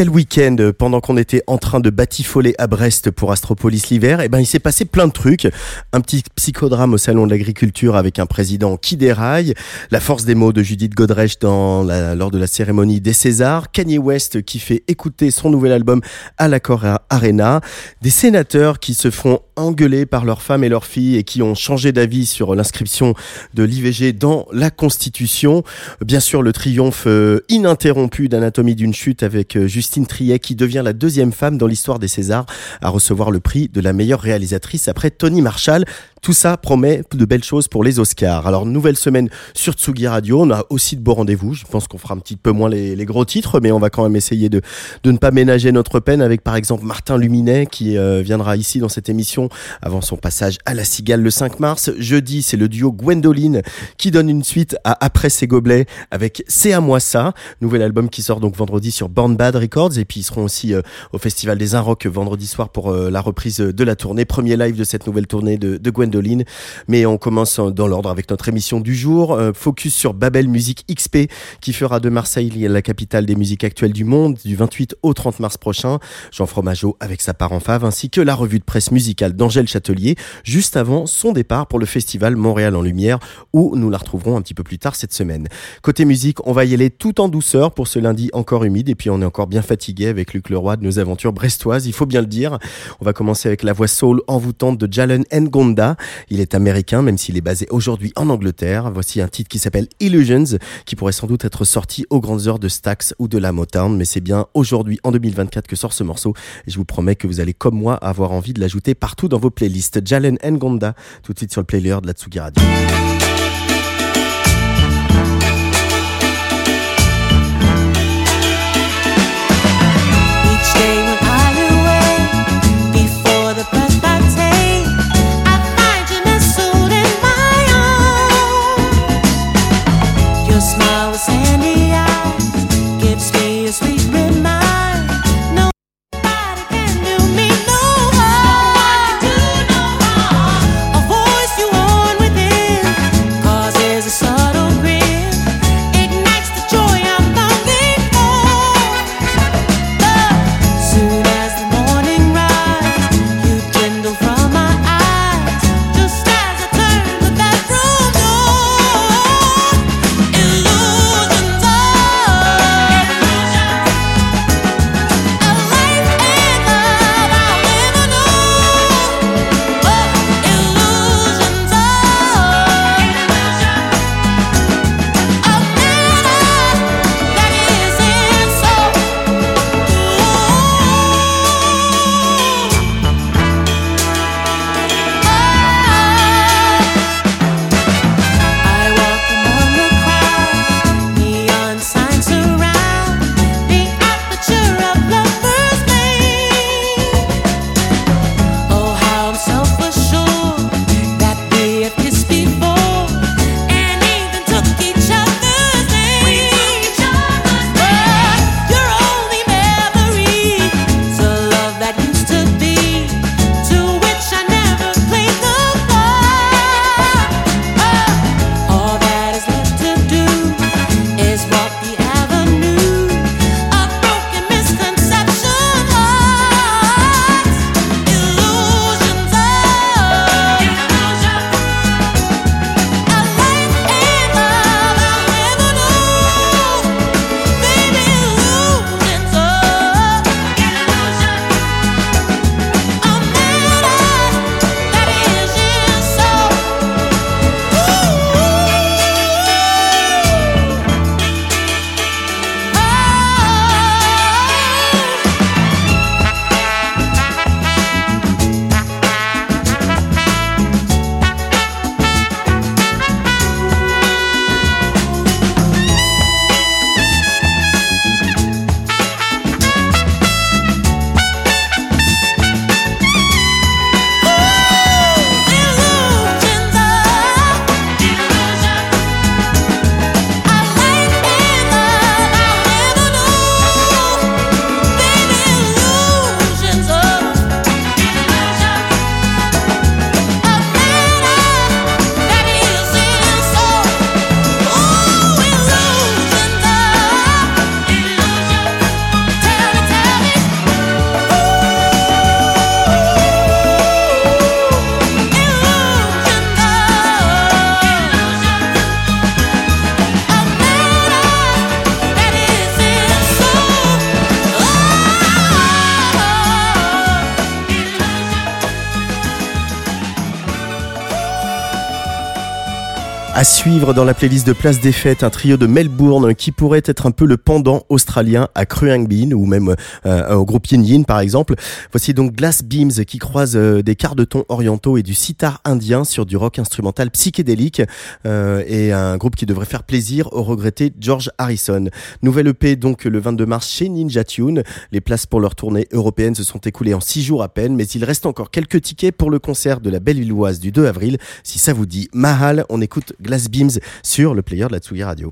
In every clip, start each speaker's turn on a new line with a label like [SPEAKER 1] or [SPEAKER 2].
[SPEAKER 1] Quel week-end euh, pendant qu'on était en train de batifoler à Brest pour Astropolis l'hiver, et ben il s'est passé plein de trucs. Un petit psychodrame au salon de l'agriculture avec un président qui déraille, la force des mots de Judith Godrèche dans la, lors de la cérémonie des Césars, Kanye West qui fait écouter son nouvel album à l'accord Arena, des sénateurs qui se font engueuler par leurs femmes et leurs filles et qui ont changé d'avis sur l'inscription de l'IVG dans la Constitution. Bien sûr, le triomphe euh, ininterrompu d'Anatomie d'une chute avec euh, Justine Triet qui devient la deuxième femme dans l'histoire des Césars à recevoir le prix de la meilleure réalisatrice après Tony Marshall. Tout ça promet de belles choses pour les Oscars. Alors, nouvelle semaine sur Tsugi Radio. On a aussi de beaux rendez-vous. Je pense qu'on fera un petit peu moins les, gros titres, mais on va quand même essayer de, de ne pas ménager notre peine avec, par exemple, Martin Luminet qui euh, viendra ici dans cette émission avant son passage à la Cigale le 5 mars. Jeudi, c'est le duo Gwendoline qui donne une suite à Après ses gobelets avec C'est à moi ça. Nouvel album qui sort donc vendredi sur Born Bad Records. Et puis, ils seront aussi euh, au Festival des Inrocks vendredi soir pour euh, la reprise de la tournée. Premier live de cette nouvelle tournée de Gwendoline. Mais on commence dans l'ordre avec notre émission du jour. Euh, focus sur Babel Musique XP qui fera de Marseille la capitale des musiques actuelles du monde du 28 au 30 mars prochain. Jean Fromageau avec sa part en fave ainsi que la revue de presse musicale d'Angèle Châtelier juste avant son départ pour le festival Montréal en Lumière où nous la retrouverons un petit peu plus tard cette semaine. Côté musique, on va y aller tout en douceur pour ce lundi encore humide et puis on est encore bien fatigué avec Luc Leroy de nos aventures brestoises, il faut bien le dire. On va commencer avec la voix soul envoûtante de Jalen Ngonda. Il est américain, même s'il est basé aujourd'hui en Angleterre. Voici un titre qui s'appelle Illusions, qui pourrait sans doute être sorti aux grandes heures de Stax ou de la Motown, mais c'est bien aujourd'hui, en 2024, que sort ce morceau. Et je vous promets que vous allez, comme moi, avoir envie de l'ajouter partout dans vos playlists. Jalen Ngonda, tout de suite sur le player de la Tsugi Radio. Suivre dans la playlist de Place des Fêtes, un trio de Melbourne qui pourrait être un peu le pendant australien à Kruang Bean ou même euh, au groupe Yin Yin par exemple. Voici donc Glass Beams qui croise euh, des quarts de ton orientaux et du sitar indien sur du rock instrumental psychédélique euh, et un groupe qui devrait faire plaisir au regretté George Harrison. Nouvelle EP donc le 22 mars chez Ninja Tune. Les places pour leur tournée européenne se sont écoulées en 6 jours à peine, mais il reste encore quelques tickets pour le concert de la Belle-Illoise du 2 avril. Si ça vous dit Mahal, on écoute Glass Beams sur le player de la Tsugi Radio.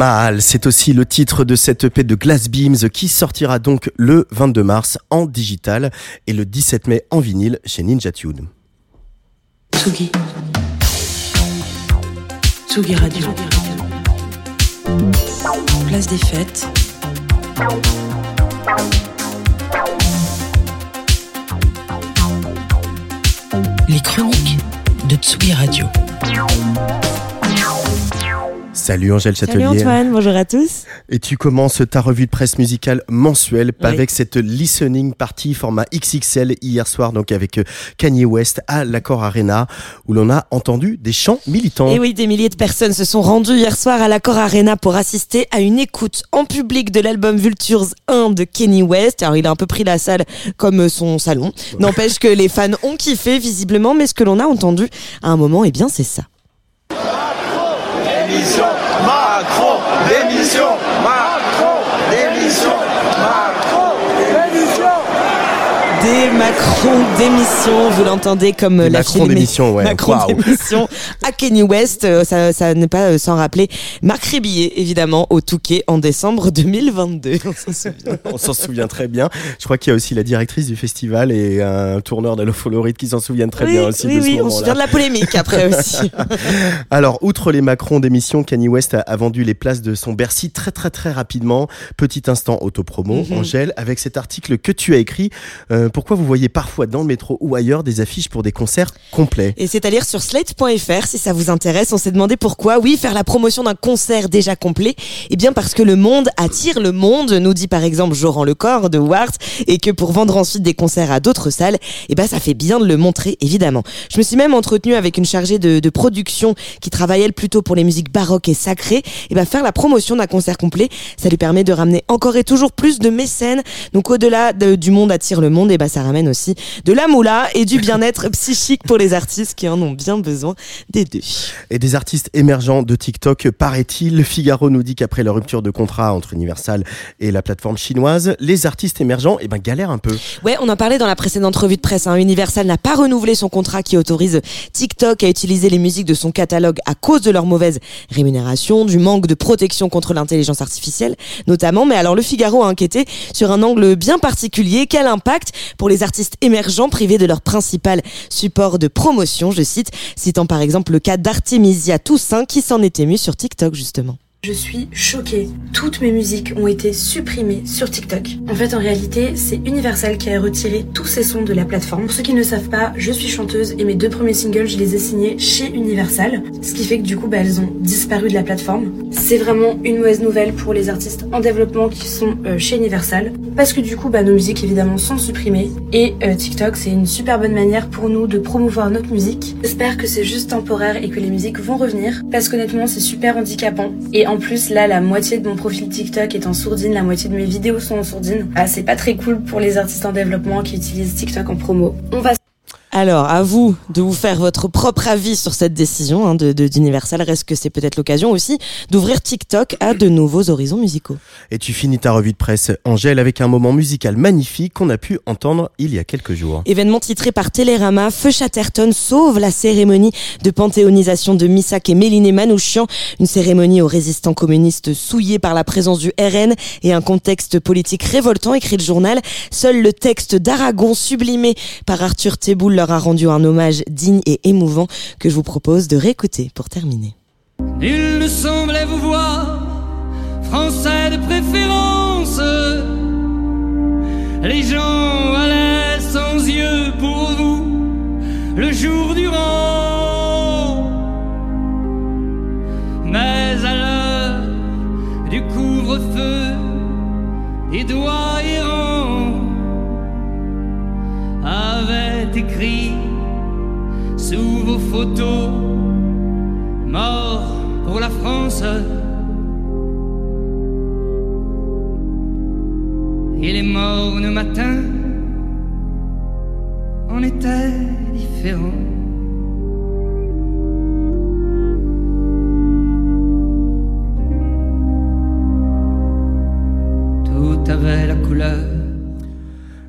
[SPEAKER 1] Mahal, c'est aussi le titre de cette EP de Glass Beams qui sortira donc le 22 mars en digital et le 17 mai en vinyle chez Ninja Tune.
[SPEAKER 2] Tsugi. Tsugi Radio. Place des fêtes. Les chroniques de Tsugi Radio.
[SPEAKER 1] Salut Angèle Châtelier.
[SPEAKER 3] Salut Antoine, bonjour à tous.
[SPEAKER 1] Et tu commences ta revue de presse musicale mensuelle avec cette listening party format XXL hier soir, donc avec euh, Kanye West à l'Accord Arena, où l'on a entendu des chants militants.
[SPEAKER 3] Et oui, des milliers de personnes se sont rendues hier soir à l'Accord Arena pour assister à une écoute en public de l'album Vultures 1 de Kanye West. Alors il a un peu pris la salle comme son salon. N'empêche que les fans ont kiffé visiblement, mais ce que l'on a entendu à un moment, eh bien c'est ça.
[SPEAKER 4] Démission, Macron, démission, Macron,
[SPEAKER 3] vous l'entendez comme
[SPEAKER 1] Les
[SPEAKER 3] la
[SPEAKER 1] Macron d'émission, ouais.
[SPEAKER 3] Macron
[SPEAKER 1] Waouh.
[SPEAKER 3] d'émission à Kenny West. Euh, Ça, ça n'est pas euh, sans rappeler Marc Rébillet, évidemment, au Touquet en décembre 2022. On s'en souvient.
[SPEAKER 1] On s'en souvient très bien. Je crois qu'il y a aussi la directrice du festival et un tourneur d'Allo Floride qui s'en souviennent très
[SPEAKER 3] oui,
[SPEAKER 1] bien aussi
[SPEAKER 3] oui,
[SPEAKER 1] de ce
[SPEAKER 3] oui, on se souvient de la polémique après aussi.
[SPEAKER 1] Alors, outre les Macron d'émission, Kanye West a, vendu les places de son Bercy très très très rapidement. Petit instant autopromo,
[SPEAKER 3] Mhm.
[SPEAKER 1] Angèle, avec cet article que tu as écrit. euh, pourquoi vous voyez parfois dans le métro ou ailleurs des affiches pour des concerts complets
[SPEAKER 3] Et c'est à lire sur slate.fr si ça vous intéresse. On s'est demandé pourquoi. Oui, faire la promotion d'un concert déjà complet. Eh bien, parce que le monde attire le monde, nous dit par exemple Joran Lecor de Wart, et que pour vendre ensuite des concerts à d'autres salles, eh ben, ça fait bien de le montrer, évidemment. Je me suis même entretenue avec une chargée de, production qui travaille elle plutôt pour les musiques baroques et sacrées. Et ben, faire la promotion d'un concert complet, ça lui permet de ramener encore et toujours plus de mécènes. Donc, au-delà de- du monde attire le monde, et ben, ça ramène aussi de la moula et du bien-être psychique pour les artistes qui en ont bien besoin des deux.
[SPEAKER 1] Et des artistes émergents de TikTok, paraît-il. Le Figaro nous dit qu'après la rupture de contrat entre Universal et la plateforme chinoise, les artistes émergents eh ben, galèrent un peu.
[SPEAKER 3] Ouais, on en parlait dans la précédente revue de presse. Hein. Universal n'a pas renouvelé son contrat qui autorise TikTok à utiliser les musiques de son catalogue à cause de leur mauvaise rémunération, du manque de protection contre l'intelligence artificielle, notamment. Mais alors, le Figaro a inquiété sur un angle bien particulier. Quel impact pour les artistes émergents privés de leur principal support de promotion, je cite, citant par exemple le cas d'Artemisia Toussaint qui s'en est ému sur TikTok justement.
[SPEAKER 5] Je suis choquée. Toutes mes musiques ont été supprimées sur TikTok. En fait, en réalité, c'est Universal qui a retiré tous ces sons de la plateforme. Pour ceux qui ne savent pas, je suis chanteuse et mes deux premiers singles, je les ai signés chez Universal. Ce qui fait que du coup, bah, elles ont disparu de la plateforme. C'est vraiment une mauvaise nouvelle pour les artistes en développement qui sont euh, chez Universal. Parce que du coup, bah, nos musiques évidemment sont supprimées. Et euh, TikTok, c'est une super bonne manière pour nous de promouvoir notre musique. J'espère que c'est juste temporaire et que les musiques vont revenir. Parce qu'honnêtement, c'est super handicapant. Et en plus, là, la moitié de mon profil TikTok est en sourdine, la moitié de mes vidéos sont en sourdine. Ah, c'est pas très cool pour les artistes en développement qui utilisent TikTok en promo. On va
[SPEAKER 3] Alors, à vous de vous faire votre propre avis sur cette décision hein, de de- d'Universal. Reste que c'est peut-être l'occasion aussi d'ouvrir TikTok à de nouveaux horizons musicaux?
[SPEAKER 1] Et tu finis ta revue de presse, Angèle, avec un moment musical magnifique qu'on a pu entendre il y a quelques jours.
[SPEAKER 3] Événement titré par Télérama, Feu Chatterton sauve la cérémonie de panthéonisation de Missak et Méliné Manouchian, une cérémonie aux résistants communistes souillés par la présence du RN et un contexte politique révoltant, écrit le journal. Seul le texte d'Aragon sublimé par Arthur Teboul leur a rendu un hommage digne et émouvant que je vous propose de réécouter pour terminer.
[SPEAKER 6] Il ne semblait vous voir, français de préférence. Les gens allaient sans yeux pour vous, le jour durant. Mais à l'heure du couvre-feu, les doigts avaient écrit sous vos photos mort pour la France. Et les mornes matins en étaient différents.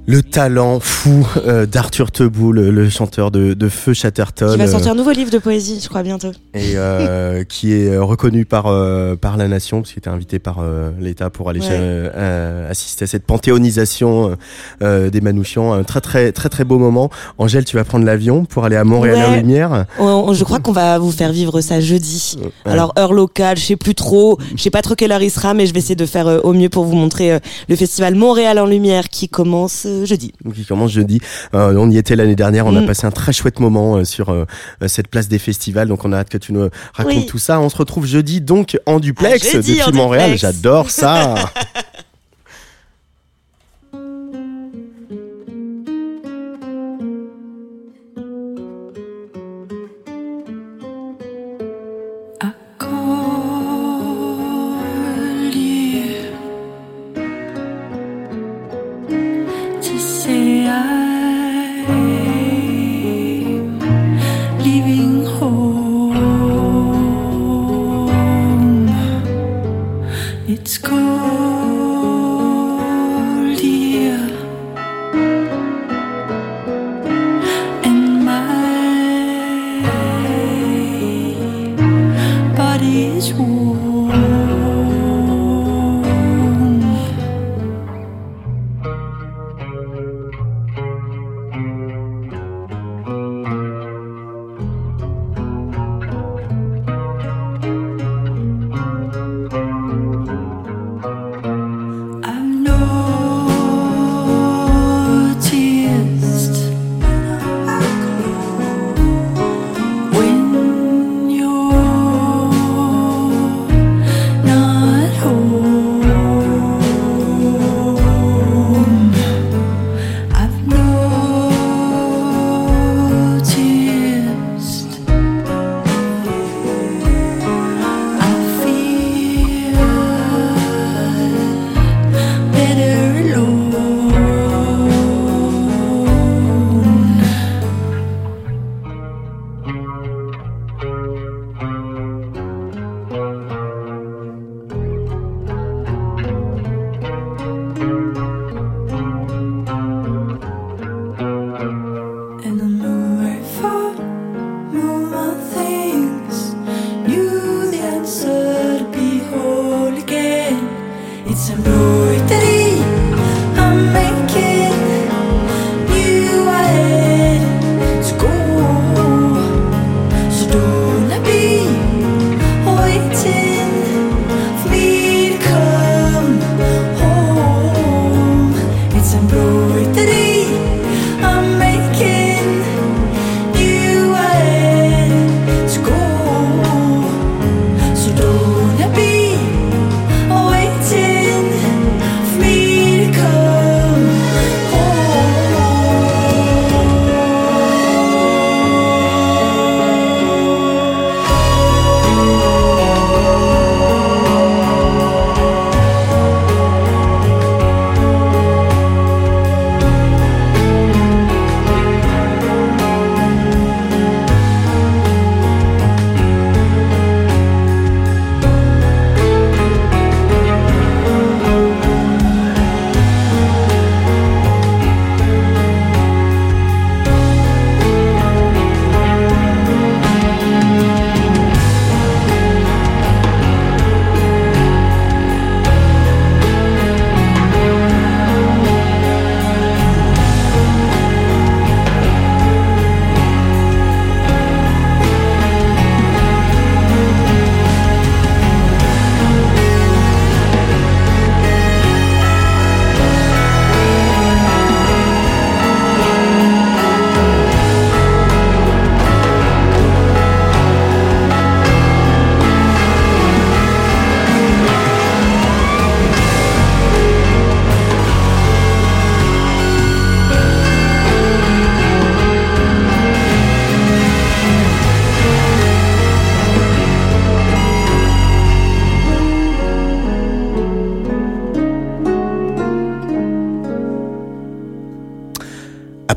[SPEAKER 1] Le talent fou euh, d'Arthur Teboul, le, le chanteur de, de Feu Chatterton.
[SPEAKER 3] Qui va
[SPEAKER 1] euh,
[SPEAKER 3] sortir un nouveau livre de poésie, je crois, bientôt.
[SPEAKER 1] et euh, qui est euh, reconnu par euh, par la nation parce qu'il était invité par l'État pour aller
[SPEAKER 3] Ouais.
[SPEAKER 1] assister à cette panthéonisation des Manouchians un très très très très beau moment Angèle tu vas prendre l'avion pour aller à Montréal en lumière
[SPEAKER 3] On- je crois qu'on va vous faire vivre ça jeudi.
[SPEAKER 1] Ouais.
[SPEAKER 3] Alors heure locale, je sais plus trop, je sais pas trop quelle heure il sera, mais je vais essayer de faire au mieux pour vous montrer le festival Montréal en lumière qui commence jeudi.
[SPEAKER 1] Donc, qui commence jeudi. Euh, on y était l'année dernière. On a
[SPEAKER 3] Mm.
[SPEAKER 1] passé un très chouette moment euh, sur euh, cette place des festivals. Donc on a hâte que tu nous racontes
[SPEAKER 3] Oui.
[SPEAKER 1] tout ça. On se retrouve jeudi donc en duplex
[SPEAKER 3] Ah, jeudi,
[SPEAKER 1] depuis
[SPEAKER 3] en
[SPEAKER 1] Montréal. j'adore ça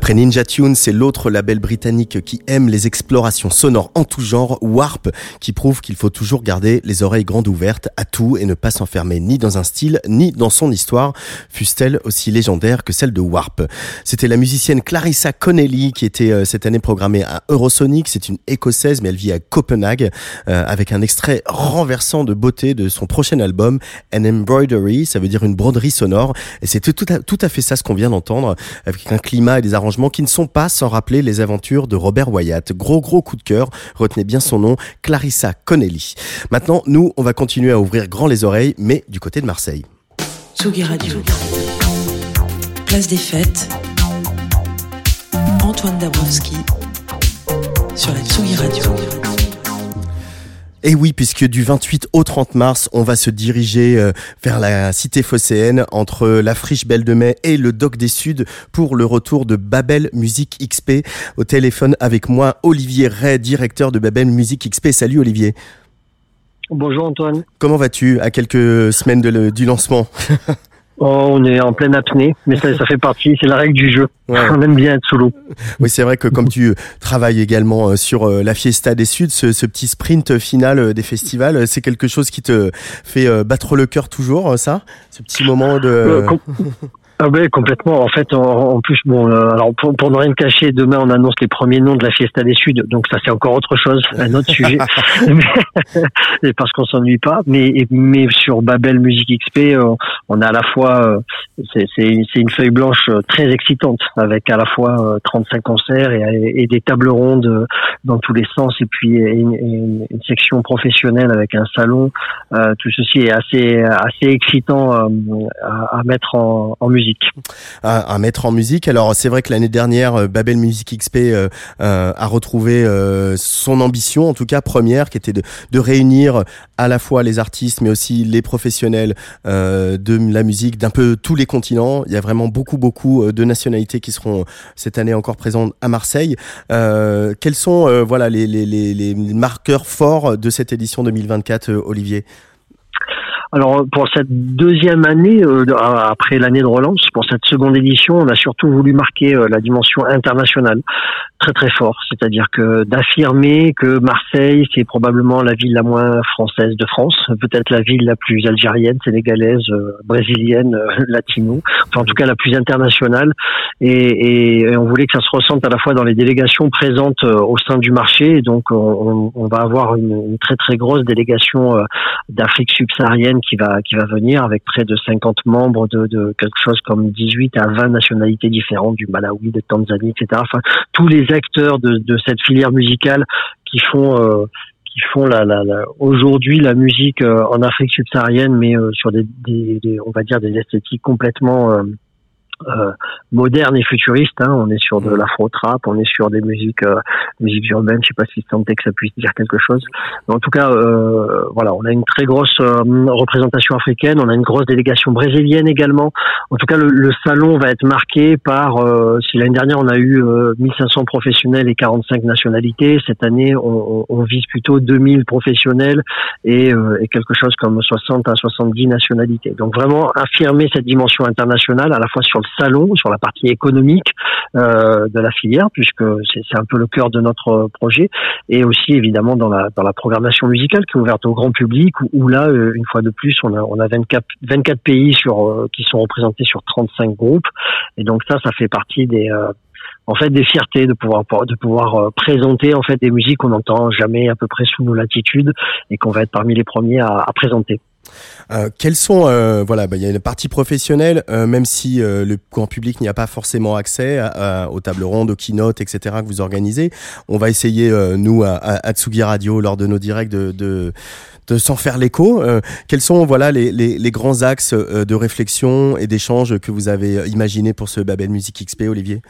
[SPEAKER 1] Après Ninja Tune, c'est l'autre label britannique qui aime les explorations sonores en tout genre, Warp, qui prouve qu'il faut toujours garder les oreilles grandes ouvertes à tout et ne pas s'enfermer ni dans un style, ni dans son histoire, fût-elle aussi légendaire que celle de Warp. C'était la musicienne Clarissa Connelly qui était euh, cette année programmée à Eurosonic. C'est une écossaise, mais elle vit à Copenhague, euh, avec un extrait renversant de beauté de son prochain album, An Embroidery, ça veut dire une broderie sonore. Et c'est tout à, tout à fait ça ce qu'on vient d'entendre, avec un climat et des arrangements qui ne sont pas sans rappeler les aventures de Robert Wyatt. Gros gros coup de cœur, retenez bien son nom, Clarissa Connelly. Maintenant, nous, on va continuer à ouvrir grand les oreilles, mais du côté de Marseille.
[SPEAKER 2] Tsugi Radio. Place des fêtes. Antoine Dabrowski sur la Tsugi Radio.
[SPEAKER 1] Et oui, puisque du 28 au 30 mars, on va se diriger euh, vers la cité phocéenne entre la friche Belle de Mai et le Doc des Suds pour le retour de Babel Musique XP. Au téléphone avec moi, Olivier Ray, directeur de Babel Musique XP. Salut Olivier.
[SPEAKER 7] Bonjour Antoine.
[SPEAKER 1] Comment vas-tu? À quelques semaines de le- du lancement
[SPEAKER 7] Oh, on est en pleine apnée, mais ça, ça fait partie, c'est la règle du jeu.
[SPEAKER 1] Ouais.
[SPEAKER 7] On aime bien être sous l'eau.
[SPEAKER 1] Oui, c'est vrai que comme tu travailles également euh, sur euh, la Fiesta des Suds, ce, ce petit sprint final euh, des festivals, euh, c'est quelque chose qui te fait euh, battre le cœur toujours, euh, ça? Ce petit moment de...
[SPEAKER 7] Euh, Ah ben complètement. En fait, en, en plus, bon, euh, alors pour, pour ne rien cacher, demain on annonce les premiers noms de la Fiesta des Suds, donc ça c'est encore autre chose, un autre sujet. Mais- parce qu'on s'ennuie pas. Mais mais sur Babel Music XP, euh, on a à la fois, euh, c'est c'est une feuille blanche euh, très excitante avec à la fois euh, 35 concerts et, et des tables rondes euh, dans tous les sens, et puis une, une- une section professionnelle avec un salon. Euh, tout ceci est assez assez excitant euh, à, à mettre en, en musique.
[SPEAKER 1] À, à mettre en musique. Alors c'est vrai que l'année dernière, euh, Babel Music XP euh, euh, a retrouvé euh, son ambition, en tout cas première, qui était de, de réunir à la fois les artistes, mais aussi les professionnels euh, de la musique d'un peu tous les continents. Il y a vraiment beaucoup, beaucoup euh, de nationalités qui seront cette année encore présentes à Marseille. Euh, quels sont euh, voilà les, les, les, les marqueurs forts de cette édition 2024, euh, Olivier?
[SPEAKER 7] Alors pour cette deuxième année, euh, après l'année de relance, pour cette seconde édition, on a surtout voulu marquer euh, la dimension internationale. Très très fort, c'est-à-dire que d'affirmer que Marseille c'est probablement la ville la moins française de France, peut-être la ville la plus algérienne, sénégalaise, euh, brésilienne, euh, latino, enfin en tout cas la plus internationale, et, et, on voulait que ça se ressente à la fois dans les délégations présentes euh, au sein du marché, et donc on, on va avoir une, très très grosse délégation d'Afrique subsaharienne qui va qui va venir avec près de 50 membres de, de quelque chose comme 18 à 20 nationalités différentes du Malawi, de Tanzanie, etc. Tous les acteurs de, cette filière musicale qui font euh, qui font la, aujourd'hui la musique euh, en Afrique subsaharienne, mais euh, sur des, on va dire des esthétiques complètement euh, euh, moderne et futuriste. Hein. On est sur de l'afro trap, on est sur des musiques, euh, musiques urbaines. Je sais pas si tentait que ça puisse dire quelque chose. Mais en tout cas, euh, voilà, on a une très grosse euh, représentation africaine. On a une grosse délégation brésilienne également. En tout cas, le, le salon va être marqué par. Euh, si l'année dernière on a eu 1500 professionnels et 45 nationalités, cette année on, on vise plutôt 2000 professionnels et, et quelque chose comme 60 à 70 nationalités. Donc vraiment affirmer cette dimension internationale à la fois sur le salon, sur la partie économique euh, de la filière, puisque c'est un peu le cœur de notre projet, et aussi évidemment dans la, dans la programmation musicale qui est ouverte au grand public, où, là, euh, une fois de plus, on a, on a 24, 24 pays sur, euh, qui sont représentés sur 35 groupes, et donc ça, ça fait partie des... Euh, en fait des fiertés de pouvoir de pouvoir présenter en fait des musiques qu'on n'entend jamais à peu près sous nos latitudes et qu'on va être parmi les premiers à, à présenter.
[SPEAKER 1] Euh, quels sont euh, voilà bah, il y a une partie professionnelle euh, même si euh, le grand public n'y a pas forcément accès à, aux tables rondes aux keynotes etc que vous organisez on va essayer euh, nous à, à, Tsugi Radio lors de nos directs de, de de s'en faire l'écho. Euh, quels sont voilà les, les, les grands axes de réflexion et d'échange que vous avez imaginé pour ce Babel Music XP, Olivier?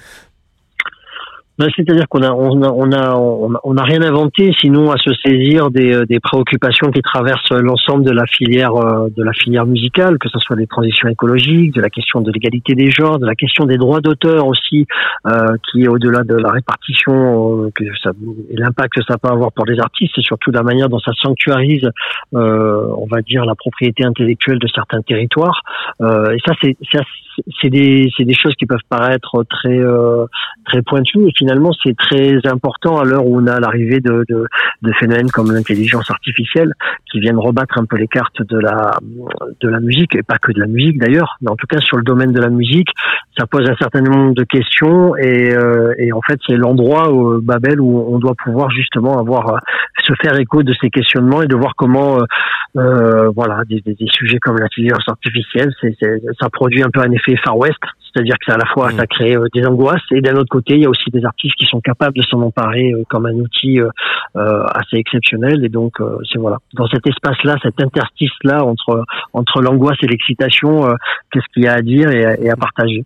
[SPEAKER 7] Ben, C'est-à-dire qu'on a on a on a on a rien inventé, sinon à se saisir des, euh, des préoccupations qui traversent l'ensemble de la filière euh, de la filière musicale, que ce soit des transitions écologiques, de la question de l'égalité des genres, de la question des droits d'auteur aussi, euh, qui est au-delà de la répartition euh, que ça, et l'impact que ça peut avoir pour les artistes, et surtout la manière dont ça sanctuarise, euh, on va dire, la propriété intellectuelle de certains territoires. et ça, c'est des des choses qui peuvent paraître très très pointues finalement, c'est très important à l'heure où on a l'arrivée de, de, de, phénomènes comme l'intelligence artificielle qui viennent rebattre un peu les cartes de la de la musique et pas que de la musique d'ailleurs, mais en tout cas sur le domaine de la musique, ça pose un certain nombre de questions et, euh, et en fait c'est l'endroit où Babel où on doit pouvoir justement avoir euh, se faire écho de ces questionnements et de voir comment euh, euh voilà des, des, des, sujets comme l'intelligence artificielle, c'est, ça produit un peu un effet Far West, c'est-à-dire que à la fois ça mmh. crée des angoisses et d'un autre côté il y a aussi des qui sont capables de s'en emparer euh, comme un outil euh, euh, assez exceptionnel. Et donc, c'est voilà, dans cet espace-là, cet interstice-là entre entre l'angoisse et l'excitation, qu'est-ce qu'il y a à dire et à partager.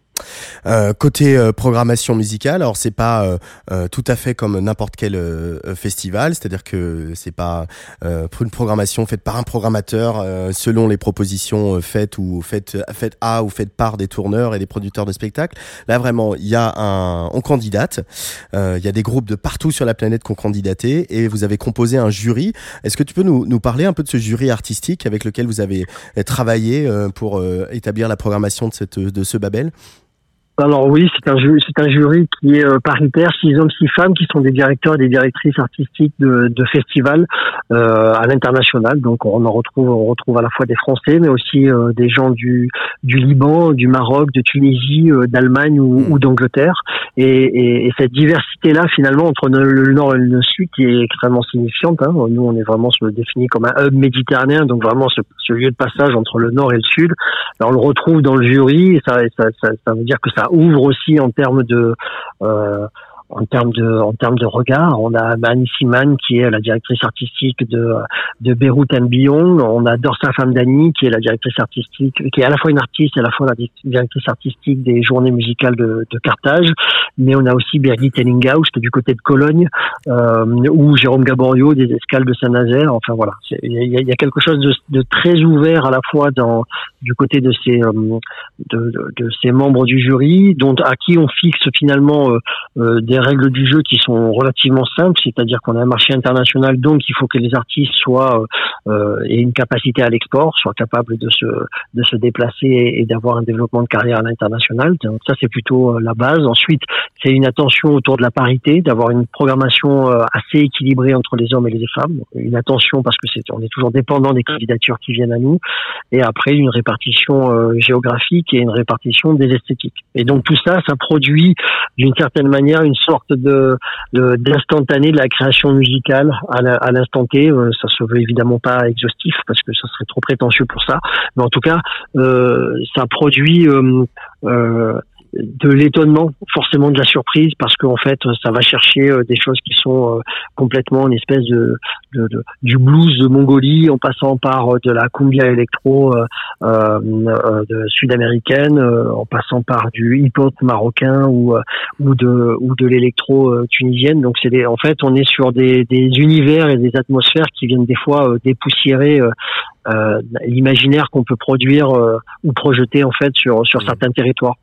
[SPEAKER 1] Euh, côté euh, programmation musicale, alors c'est pas euh, euh tout à fait comme n'importe quel euh, festival, c'est-à-dire que c'est pas une programmation faite par un programmateur selon les propositions faites ou faites faites à ou faites par des tourneurs et des producteurs de spectacles. Là vraiment, il y a un on candidate, il y a des groupes de partout sur la planète qui ont candidaté et vous avez composé un jury. Est-ce que tu peux nous, nous parler un peu de ce jury artistique avec lequel vous avez travaillé pour établir la programmation de cette de ce Babel?
[SPEAKER 7] Alors oui, c'est un jury, c'est un jury qui est euh, paritaire, six hommes, six femmes, qui sont des directeurs et des directrices artistiques de, de festivals euh, à l'international. Donc on en retrouve, on retrouve à la fois des Français, mais aussi euh, des gens du du Liban, du Maroc, de Tunisie, euh, d'Allemagne ou, ou d'Angleterre. Et, et, et, cette diversité-là, finalement, entre le nord et le sud, qui est extrêmement signifiante. Hein. Nous, on est vraiment se définit comme un hub méditerranéen, donc vraiment ce, ce, lieu de passage entre le nord et le sud. Alors, on le retrouve dans le jury, et ça, ça, ça, ça veut dire que ça ouvre aussi en termes de euh, en termes de en termes de regard. On a Mani Siman qui est la directrice artistique de de Beyrouth and Beyond. On a Dorsa Famdani qui est la directrice artistique, qui est à la fois une artiste et à la fois la directrice artistique des journées musicales de, de Carthage. Mais on a aussi Birgit Ellinghaus qui est du côté de Cologne euh, ou Jérôme Gaborio des escales de Saint-Nazaire. Enfin voilà, il y a, y a, quelque chose de, de, très ouvert à la fois dans du côté de ces euh, de, de, ces membres du jury, dont à qui on fixe finalement euh, euh des règles du jeu qui sont relativement simples, c'est-à-dire qu'on a un marché international, donc il faut que les artistes soient euh, aient une capacité à l'export, soient capables de se de se déplacer et, d'avoir un développement de carrière à l'international. Donc ça c'est plutôt euh, la base. Ensuite, c'est une attention autour de la parité, d'avoir une programmation euh, assez équilibrée entre les hommes et les femmes. Une attention parce que c'est on est toujours dépendant des candidatures qui viennent à nous. Et après une répartition euh, géographique et une répartition des esthétiques. Et donc tout ça, ça produit d'une certaine manière une sorte de d'instantané de, la création musicale à l'instant T. Euh, ça se veut évidemment pas exhaustif parce que ça serait trop prétentieux pour ça, mais en tout cas, euh, ça produit euh, de l'étonnement, forcément de la surprise, parce qu'en fait, ça va chercher euh, des choses qui sont euh, complètement une espèce de, de, de du blues de Mongolie, en passant par euh, de la cumbia électro euh, sud-américaine, en passant par du hip-hop marocain ou ou de ou de l'électro tunisienne. Donc c'est en fait, on est sur des, des univers et des atmosphères qui viennent des fois dépoussiérer l'imaginaire qu'on peut produire ou projeter en fait sur sur certains territoires.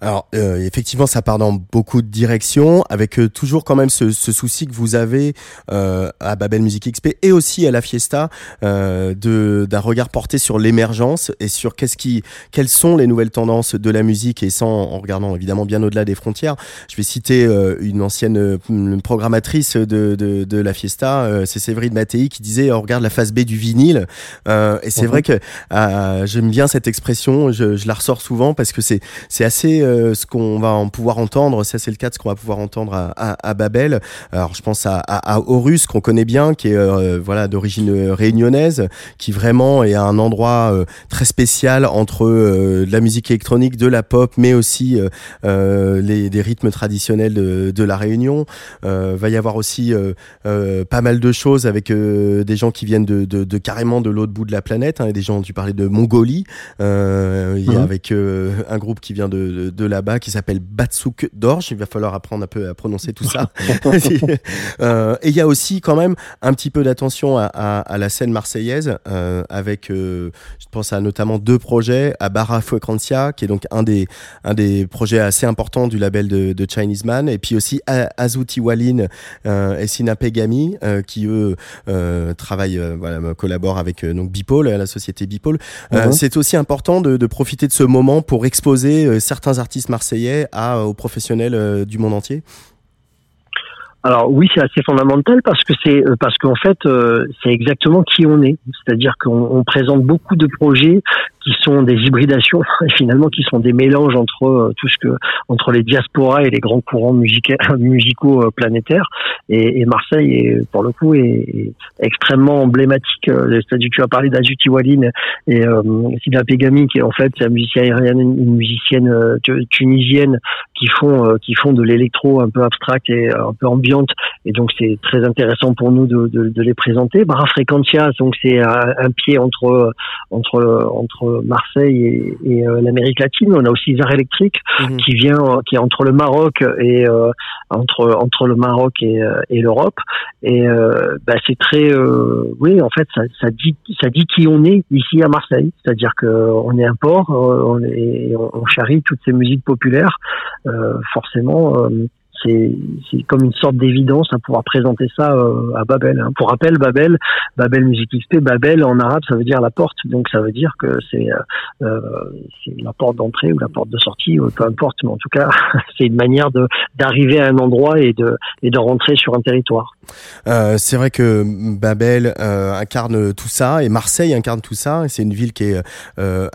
[SPEAKER 1] Alors euh, effectivement, ça part dans beaucoup de directions, avec euh, toujours quand même ce, ce, souci que vous avez euh, à Babel Music XP et aussi à la Fiesta euh, de d'un regard porté sur l'émergence et sur qu'est-ce qui, quelles sont les nouvelles tendances de la musique et sans en regardant évidemment bien au-delà des frontières. Je vais citer euh, une ancienne programmatrice de, de, de, la Fiesta, c'est Séverine Mattei, qui disait on regarde la phase B du vinyle et c'est mhm. vrai que j'aime bien cette expression, je, je, la ressors souvent parce que c'est c'est assez euh, ce qu'on va en pouvoir entendre. Ça, c'est le cas de ce qu'on va pouvoir entendre à, à, à, Babel. Alors, je pense à, à, Horus, qu'on connaît bien, qui est euh, voilà d'origine réunionnaise, qui vraiment est un endroit euh, très spécial entre de la musique électronique, de la pop, mais aussi les, des rythmes traditionnels de, de la Réunion. va y avoir aussi pas mal de choses avec des gens qui viennent de, de, de carrément de l'autre bout de la planète. Hein, des gens, tu parlais de Mongolie, il y a mhm. avec un groupe qui vient de, de, là-bas qui s'appelle Batsuk Dorj. Il va falloir apprendre un peu à prononcer tout ça. euh, et il y a aussi quand même un petit peu d'attention à, à, à, la scène marseillaise euh, avec, euh, je pense à notamment deux projets, à Barra qui est donc un des, un des projets assez importants du label de, de Chinese Man, et puis aussi Azuti Walin euh, et Sina Pegami, euh, qui eux euh, travaillent, voilà, collaborent avec donc Bipole, la société Bipole. Mhm. C'est aussi important de, de profiter de ce moment pour exposer certains artistes marseillais à, aux professionnels euh, du monde entier
[SPEAKER 7] alors oui, c'est assez fondamental parce que c'est euh, parce qu'en fait euh, c'est exactement qui on est. C'est-à-dire qu'on présente beaucoup de projets qui sont des hybridations finalement qui sont des mélanges entre euh, tout ce que entre les diasporas et les grands courants musicaux planétaires. Et, et, Marseille est pour le coup est, extrêmement emblématique. C'est-à-dire que tu as parlé d'Azuti Walin et euh, Sylvia Pegami qui est en fait c'est un musicien aérien, une musicienne tunisienne qui font qui font de l'électro un peu abstract et un peu ambiant et donc c'est très intéressant pour nous de, de, de les présenter. Barra Frequentia, donc c'est un, pied entre entre entre Marseille et, et euh, l'Amérique latine. On a aussi Zar Electric mhm. qui vient qui est entre le Maroc et euh, entre entre le Maroc et, euh, et l'Europe. Et bah, c'est très oui en fait ça, ça dit ça dit qui on est ici à Marseille. C'est-à-dire que on est un port, on, est, on charrie toutes ces musiques populaires. forcément c'est comme une sorte d'évidence à pouvoir présenter ça euh, à Babel. Hein. Pour rappel, Babel, Babel Musique XP, Babel en arabe, ça veut dire la porte. Donc ça veut dire que c'est euh, euh la porte d'entrée ou la porte de sortie, peu importe. Mais en tout cas, c'est une manière d'arriver à un endroit et de rentrer sur un territoire.
[SPEAKER 1] C'est vrai que Babel incarne tout ça et Marseille incarne tout ça. C'est une ville qui est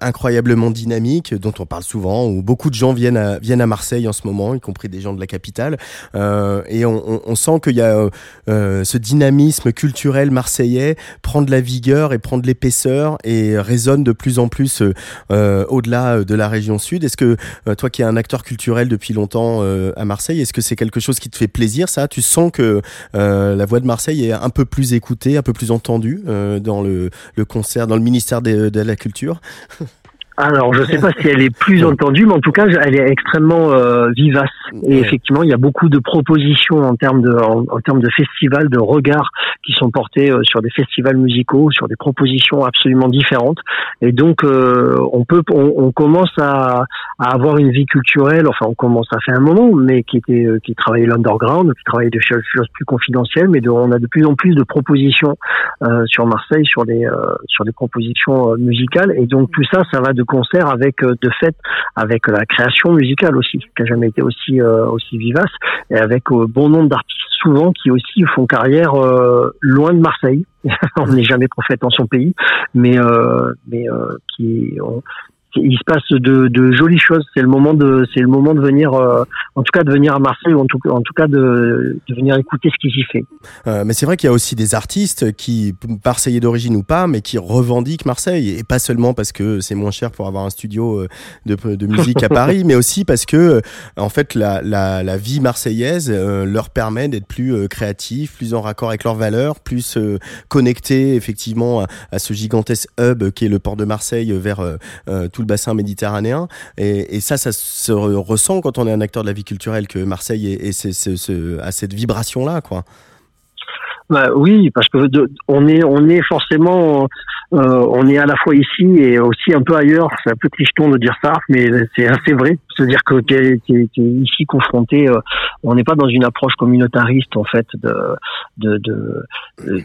[SPEAKER 1] incroyablement dynamique, dont on parle souvent, où beaucoup de gens viennent à Marseille en ce moment, y compris des gens de la capitale. Euh, et on, sent qu'il y a euh, ce dynamisme culturel marseillais prend de la vigueur et prend de l'épaisseur et résonne de plus en plus au-delà de la région sud. Est-ce que toi qui es un acteur culturel depuis longtemps à Marseille, est-ce que c'est quelque chose qui te fait plaisir ça? Tu sens que euh, la voix de Marseille est un peu plus écoutée, un peu plus entendue euh, dans le, concert, dans le ministère de la Culture?
[SPEAKER 7] Alors, je ne sais pas si elle est plus entendue, mais en tout cas, elle est extrêmement euh, vivace. Et effectivement, il y a beaucoup de propositions en termes de, en, termes de festivals, de regards qui sont portés euh, sur des festivals musicaux, sur des propositions absolument différentes. Et donc, euh, on peut, on, commence à, à avoir une vie culturelle. Enfin, on commence à faire un moment, mais qui était euh, qui travaillait l'underground, qui travaillait des choses plus confidentielles, mais de, on a de plus en plus de propositions euh, sur Marseille, sur des euh, sur des propositions musicales, et donc tout ça, ça va de concert avec euh, de fait avec la création musicale aussi, qui a jamais été aussi aussi vivace, et avec bon nombre d'artistes souvent qui aussi font carrière loin de Marseille. on n'est jamais prophète en son pays, mais mais qui ont, il se passe de, de jolies choses. C'est le moment de, c'est le moment de venir, euh, en tout cas de venir à Marseille ou en tout, en tout cas de, de venir écouter ce qui s'y fait.
[SPEAKER 1] Euh, mais c'est vrai qu'il y a aussi des artistes qui, marseillais d'origine ou pas, mais qui revendiquent Marseille et pas seulement parce que c'est moins cher pour avoir un studio euh, de, de musique à Paris, mais aussi parce que euh, en fait la, la, la vie marseillaise leur permet d'être plus créatifs, plus en raccord avec leurs valeurs, plus connectés effectivement à, à, ce gigantesque hub qui est le port de Marseille vers tout le bassin méditerranéen. Et, ça, ça se ressent quand on est un acteur de la vie culturelle que Marseille est, est, ce, a cette vibration-là, quoi.
[SPEAKER 7] Bah, oui, parce que on est on est forcément on est à la fois ici et aussi un peu ailleurs. C'est un peu triston de dire ça, mais c'est assez vrai. C'est-à-dire que tu ici confronté, euh, on n'est pas dans une approche communautariste en fait. De, de, de,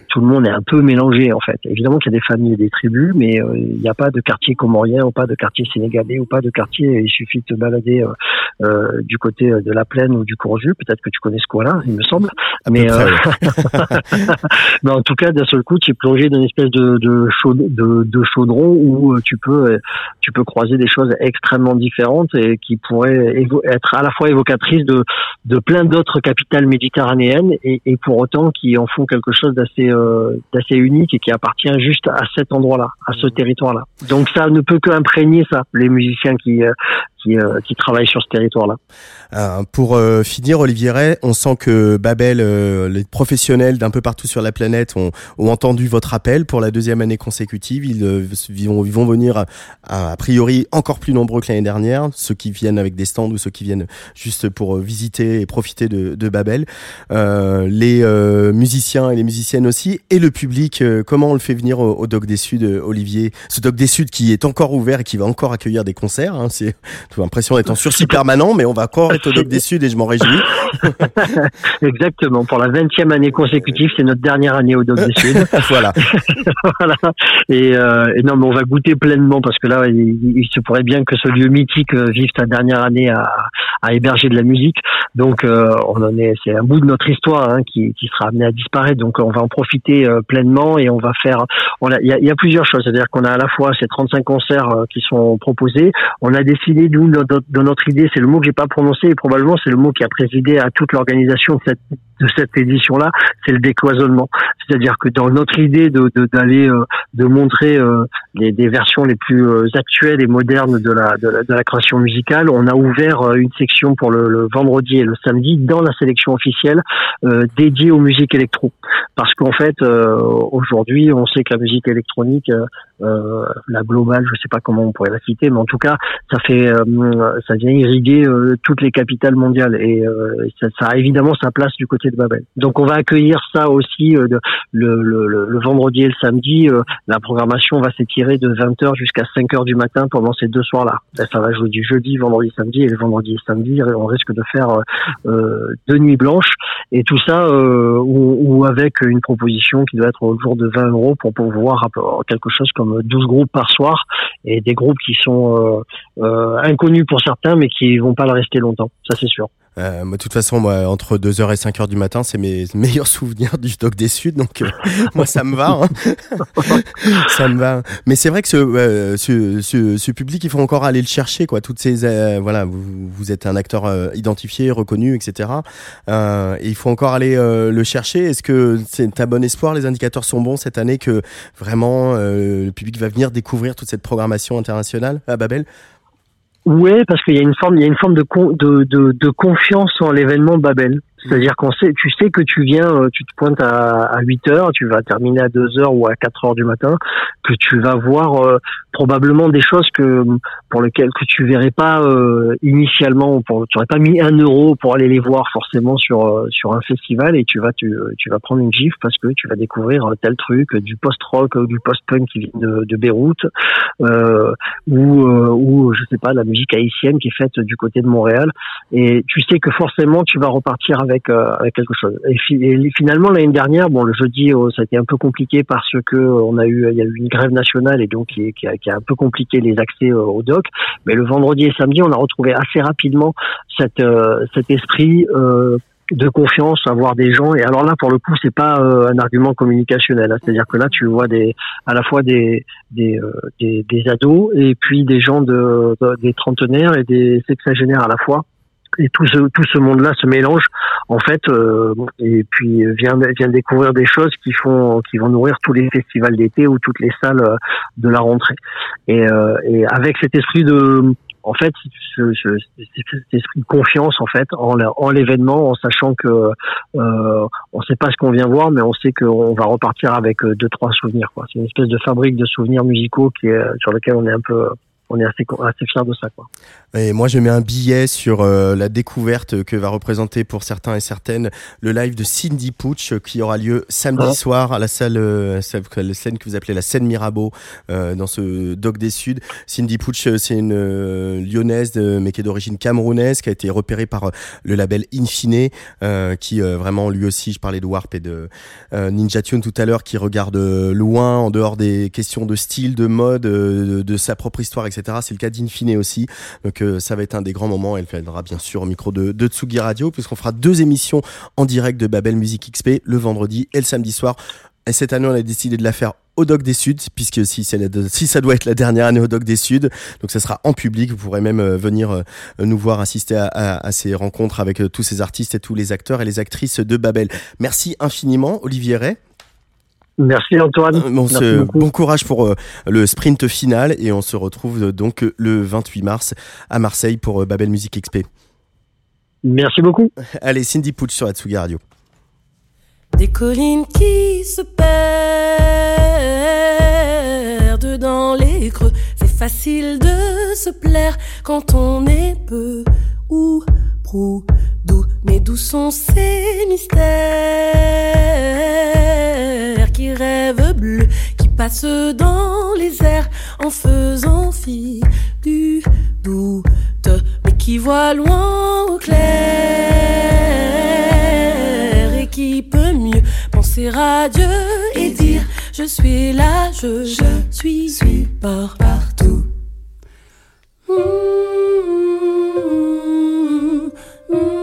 [SPEAKER 7] tout le monde est un peu mélangé en fait. Évidemment qu'il y a des familles et des tribus, mais euh, il n'y a pas de quartier comorien ou pas de quartier sénégalais ou pas de quartier. Il suffit de te balader euh, du côté de la plaine ou du Courju. Peut-être que tu connais ce coin-là, il me semble. mais, mais en tout cas, d'un seul coup, tu es plongé dans une espèce de, de de, de chaudron où euh, tu peux tu peux croiser des choses extrêmement différentes et qui pourraient être à la fois évocatrices de de plein d'autres capitales méditerranéennes et, et, pour autant qui en font quelque chose d'assez euh, d'assez unique et qui appartient juste à cet endroit-là, à ce mmh. territoire-là. Donc ça ne peut que imprégner ça les musiciens qui euh, qui, euh, qui travaillent sur ce territoire-là.
[SPEAKER 1] Euh, pour euh, finir, Olivier Ray, on sent que Babel, les professionnels d'un peu partout sur la planète ont, ont, entendu votre appel pour la deuxième année consécutive. Ils, vont, ils vont venir a, a priori encore plus nombreux que l'année dernière, ceux qui viennent avec des stands ou ceux qui viennent juste pour visiter et profiter de, de Babel. les musiciens et les musiciennes aussi, et le public, comment on le fait venir au, au Doc des Suds, Olivier? Ce Doc des Suds qui est encore ouvert et qui va encore accueillir des concerts. Hein, c'est j'ai l'impression d'être en sursis permanent, mais on va encore être au Doc des Sud et je m'en réjouis.
[SPEAKER 7] Exactement. Pour la 20e année consécutive, c'est notre dernière année au Doc des Sud.
[SPEAKER 1] voilà.
[SPEAKER 7] voilà. Et, euh, et, non, mais on va goûter pleinement parce que là, il, se pourrait bien que ce lieu mythique euh, vive sa dernière année à, à héberger de la musique. Donc, euh, on en est, c'est un bout de notre histoire hein, qui, qui, sera amené à disparaître. Donc, on va en profiter euh, pleinement et on va faire. Il y a, y a, plusieurs choses. C'est-à-dire qu'on a à la fois ces 35 concerts qui sont proposés. On a décidé nous, dans, notre idée, c'est le mot que j'ai pas prononcé et probablement c'est le mot qui a présidé à toute l'organisation de de cette édition-là, c'est le décloisonnement. C'est-à-dire que dans notre idée de d'aller de, euh, de, montrer euh, les, des versions les plus euh, actuelles et modernes de la, de la, de la création musicale, on a ouvert une section pour le, le, vendredi et le samedi dans la sélection officielle dédiée aux musiques électro. Parce qu'en fait, aujourd'hui, on sait que la musique électronique euh, la globale, je sais pas comment on pourrait la citer, mais en tout cas, ça fait, euh, ça vient irriguer euh, toutes les capitales mondiales et ça, ça, a évidemment sa place du côté Donc on va accueillir ça aussi le, le, vendredi et le samedi. la programmation va s'étirer de 20h jusqu'à 5h du matin pendant ces deux soirs-là. Ça va jouer du jeudi, vendredi, samedi et le vendredi et samedi, on risque de faire deux nuits blanches et tout ça ou, avec une proposition qui doit être autour de 20 euros pour pouvoir avoir quelque chose comme 12 groupes par soir et des groupes qui sont euh, euh, inconnus pour certains mais qui vont pas le rester longtemps, ça c'est sûr.
[SPEAKER 1] Euh, de toute façon, moi, entre 2h et 5h du matin, c'est mes meilleurs souvenirs du Doc des Suds, donc euh, moi, ça me va. Hein. ça me va. Mais c'est vrai que ce, euh, ce, ce, public, il faut encore aller le chercher, quoi. Toutes ces, voilà, vous, vous, êtes un acteur identifié, reconnu, etc. et il faut encore aller le chercher. Est-ce que c'est un bon espoir? Les indicateurs sont bons cette année que vraiment le public va venir découvrir toute cette programmation internationale? À Babel?
[SPEAKER 7] Oui, parce qu'il y a une forme, il y a une forme de, de, de, de confiance en l'événement Babel. C'est-à-dire qu'on sait, tu sais que tu viens, euh, tu te pointes à, à 8 heures, tu vas terminer à 2 heures ou à 4 heures du matin, que tu vas voir euh, probablement des choses que pour lesquelles que tu verrais pas euh, initialement, pour, tu n'aurais pas mis un euro pour aller les voir forcément sur sur un festival et tu vas tu, tu vas prendre une gifle parce que tu vas découvrir tel truc du post-rock ou du post-punk qui vient de, de Beyrouth ou ou je sais pas, la musique haïtienne qui est faite du côté de Montréal. Et tu sais que forcément, tu vas repartir avec, euh, avec quelque chose. Et, fi- et finalement, l'année dernière, bon, le jeudi, oh, ça a été un peu compliqué parce que on a eu, il y a eu une grève nationale et donc qui, qui a, qui a un peu compliqué les accès euh, au doc. Mais le vendredi et samedi, on a retrouvé assez rapidement cette, euh, cet esprit. Euh, de confiance, avoir des gens. Et alors là, pour le coup, c'est pas euh, un argument communicationnel. hein. C'est-à-dire que là, tu vois des, à la fois des, des, euh, des, des ados et puis des gens de, de- des trentenaires et des sexagénaires à la fois. Et tout ce, tout ce monde-là se mélange en fait, euh, et puis vient, vient découvrir des choses qui font, qui vont nourrir tous les festivals d'été ou toutes les salles euh, de la rentrée. Et, euh, et avec cet esprit de, en fait, ce, ce- cet esprit de confiance en fait en, en l'événement, en sachant que euh, on sait pas ce qu'on vient voir, mais on sait qu'on va repartir avec euh, deux trois souvenirs. quoi. C'est une espèce de fabrique de souvenirs musicaux qui est, sur lequel on est un peu, on est assez assez de ça. Quoi.
[SPEAKER 1] Et moi, je mets un billet sur euh, la découverte que va représenter pour certains et certaines le live de Cindy Pooch euh, qui aura lieu samedi
[SPEAKER 7] Ouais.
[SPEAKER 1] soir à la salle, euh, la scène que vous appelez la scène Mirabeau euh, dans ce Doc des Suds. Cindy Pooch, c'est une lyonnaise mais qui est d'origine camerounaise, qui a été repérée par le label Infine, qui vraiment lui aussi, je parlais de Warp et de Ninja Tune tout à l'heure, qui regarde loin en dehors des questions de style, de mode, de, de sa propre histoire, etc. C'est le cas d'Infine aussi. Donc euh, ça va être un des grands moments. Elle viendra bien sûr au micro de, de Tsugi Radio, puisqu'on fera deux émissions en direct de Babel Music XP le vendredi et le samedi soir. Et cette année, on a décidé de la faire au Doc des Suds, puisque si, ça doit être la dernière année au Doc des Suds, donc ça sera en public. Vous pourrez même euh, venir euh, nous voir assister à, ces rencontres avec tous ces artistes et tous les acteurs et les actrices de Babel. Merci infiniment, Olivier Ray.
[SPEAKER 7] Merci Antoine.
[SPEAKER 1] Euh, on
[SPEAKER 7] Merci
[SPEAKER 1] bon courage pour euh, le sprint final et on se retrouve euh, donc euh, le 28 mars à Marseille pour euh, Babel Music XP.
[SPEAKER 7] Merci beaucoup.
[SPEAKER 1] Allez, Cindy Pooch sur Atsugi Radio.
[SPEAKER 8] Des collines qui se perdent dans les creux. C'est facile de se plaire quand on est peu ou prou. Mais d'où sont ces mystères qui rêvent bleus, qui passent dans les airs en faisant fi du doute, mais qui voient loin au clair et qui peut mieux penser à Dieu et dire je suis là, je, suis, suis par partout. Mmh, mmh, mmh,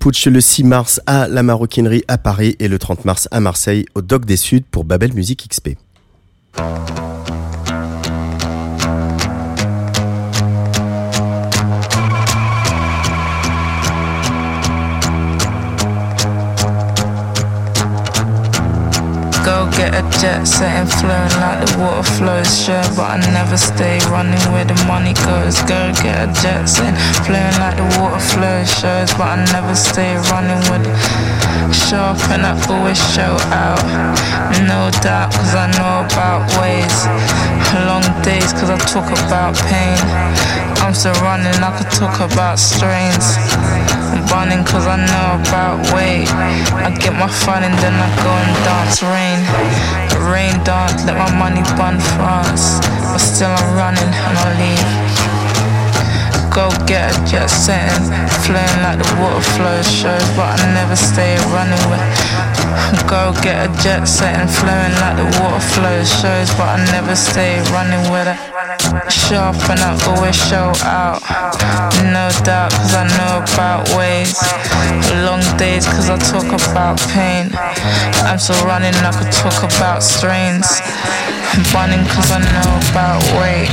[SPEAKER 1] Pooch le 6 mars à la Maroquinerie à Paris et le 30 mars à Marseille au Doc des Suds pour Babel Music XP.
[SPEAKER 9] Jet setting flowing like the water flows. Sure, but I never stay running where the money goes. Go get a jet setting flowing like the water flows. Shows, but I never stay running with it. Show up and I always show out. No doubt, cause I know about ways. Long days, cause I talk about pain. I'm still running, I could talk about strains. I'm running cause I know about weight. I get my fun and then I go and dance rain. Rain dance, let my money burn France. But still I'm running and I'll leave. Go get a jet setting, flowing like the water flows shows, but I never stay running with. Go get a jet set and flowing like the water flows shows, but I never stay running with it. Show up and I always show out. No doubt, cause I know about ways. Long days, cause I talk about pain. I'm still running, I could talk about strains. I'm running cause I know about weight.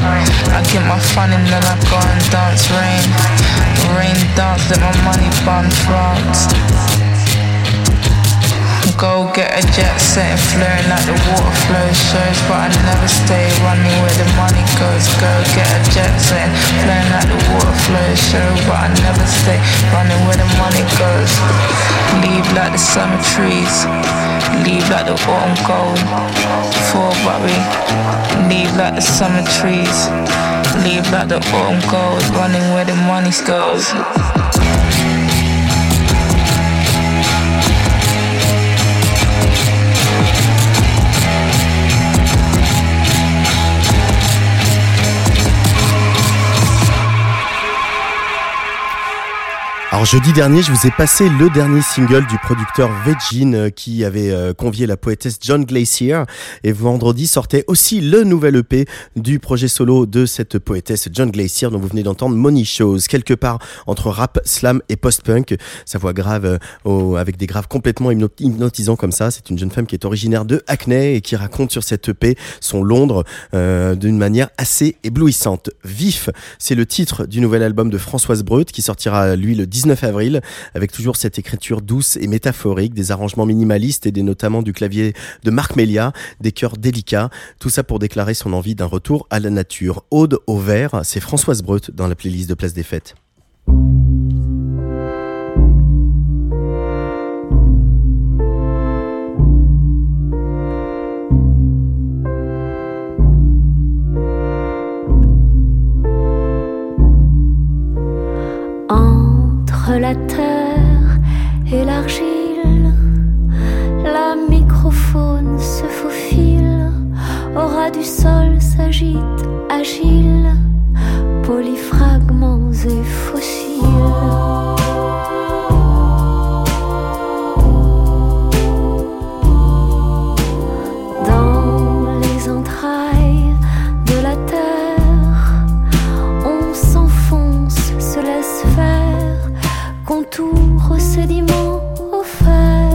[SPEAKER 9] I get my fun and then I go and dance rain. Rain dance, let my money burn France. Go get a jet set and flowing like the water flows shows, but I never stay running where the money goes. Go get a jet set flowing like the water flows shows, but I never stay running where the money goes. Leave like the summer trees, leave like the autumn gold. For Bobby, leave like the summer trees, leave like the autumn gold, running where the money goes.
[SPEAKER 1] Alors jeudi dernier, je vous ai passé le dernier single du producteur Vegin euh, qui avait euh, convié la poétesse John Glacier et vendredi sortait aussi le nouvel EP du projet solo de cette poétesse John Glacier dont vous venez d'entendre Money Shows, quelque part entre rap, slam et post-punk. Sa voix grave euh, avec des graves complètement hypnotisants comme ça. C'est une jeune femme qui est originaire de Hackney et qui raconte sur cette EP son Londres d'une manière assez éblouissante. Vif, c'est le titre du nouvel album de Françoise Breut qui sortira lui le 19 19 avril, avec toujours cette écriture douce et métaphorique, des arrangements minimalistes et des notamment du clavier de Marc Melia, des chœurs délicats, tout ça pour déclarer son envie d'un retour à la nature. Aude au vert, c'est Françoise Breut dans la playlist de Place des Fêtes.
[SPEAKER 10] La terre et l'argile. La microphone se faufile, au ras du sol s'agite, agile, polyfragments et fossiles. Contour au sédiment offert,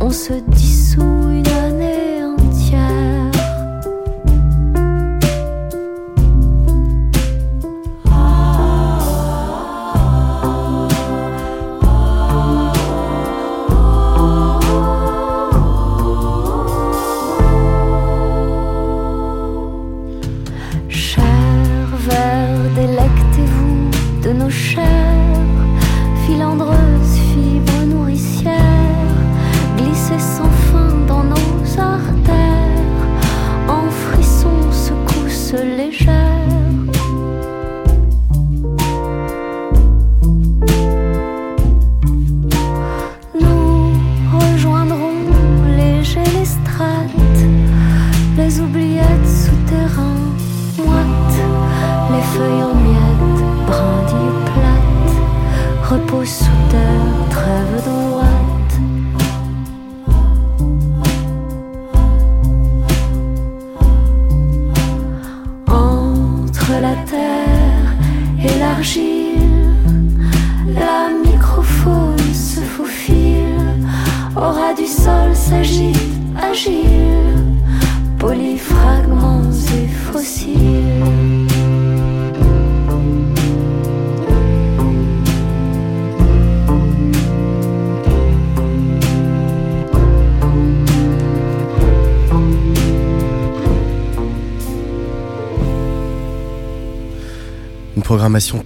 [SPEAKER 10] on se dissout une année entière. Cher verre, délectez-vous de nos chairs filandreuse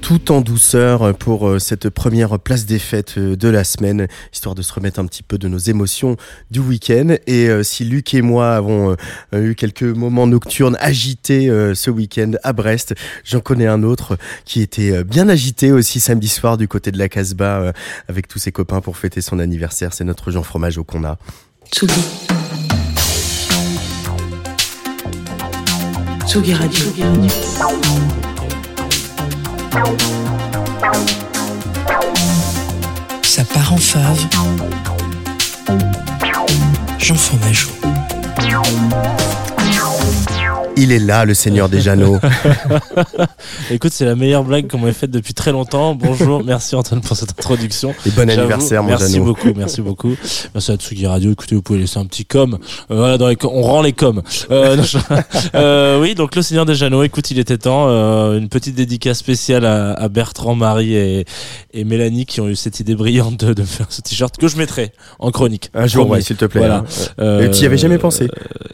[SPEAKER 1] tout en douceur pour euh, cette première place des fêtes euh, de la semaine, histoire de se remettre un petit peu de nos émotions du week-end. Et euh, si Luc et moi avons euh, eu quelques moments nocturnes agités euh, ce week-end à Brest, j'en connais un autre qui était euh, bien agité aussi samedi soir du côté de la Casbah euh, avec tous ses copains pour fêter son anniversaire. C'est notre Jean Fromageau qu'on a.
[SPEAKER 2] Tsugi. Tsugi Radio. Ça part en fave. Jean Fromageau.
[SPEAKER 1] Il est là, le Seigneur des Jeannots.
[SPEAKER 11] Écoute, c'est la meilleure blague qu'on m'ait faite depuis très longtemps. Bonjour, merci Antoine pour cette introduction.
[SPEAKER 1] Et bon anniversaire, mon
[SPEAKER 11] Merci beaucoup, merci beaucoup. Merci à Tsugi Radio. Écoutez, vous pouvez laisser un petit com. Euh, voilà, dans les com- on rend les coms. Euh, euh, oui, donc le Seigneur des Jeannots. Écoute, il était temps. Euh, une petite dédicace spéciale à, à Bertrand, Marie et, et Mélanie qui ont eu cette idée brillante de, de faire ce t-shirt que je mettrai en chronique.
[SPEAKER 1] Un jour, ouais, s'il te plaît.
[SPEAKER 11] Voilà.
[SPEAKER 1] hein. Tu y avais jamais pensé